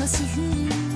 Passe.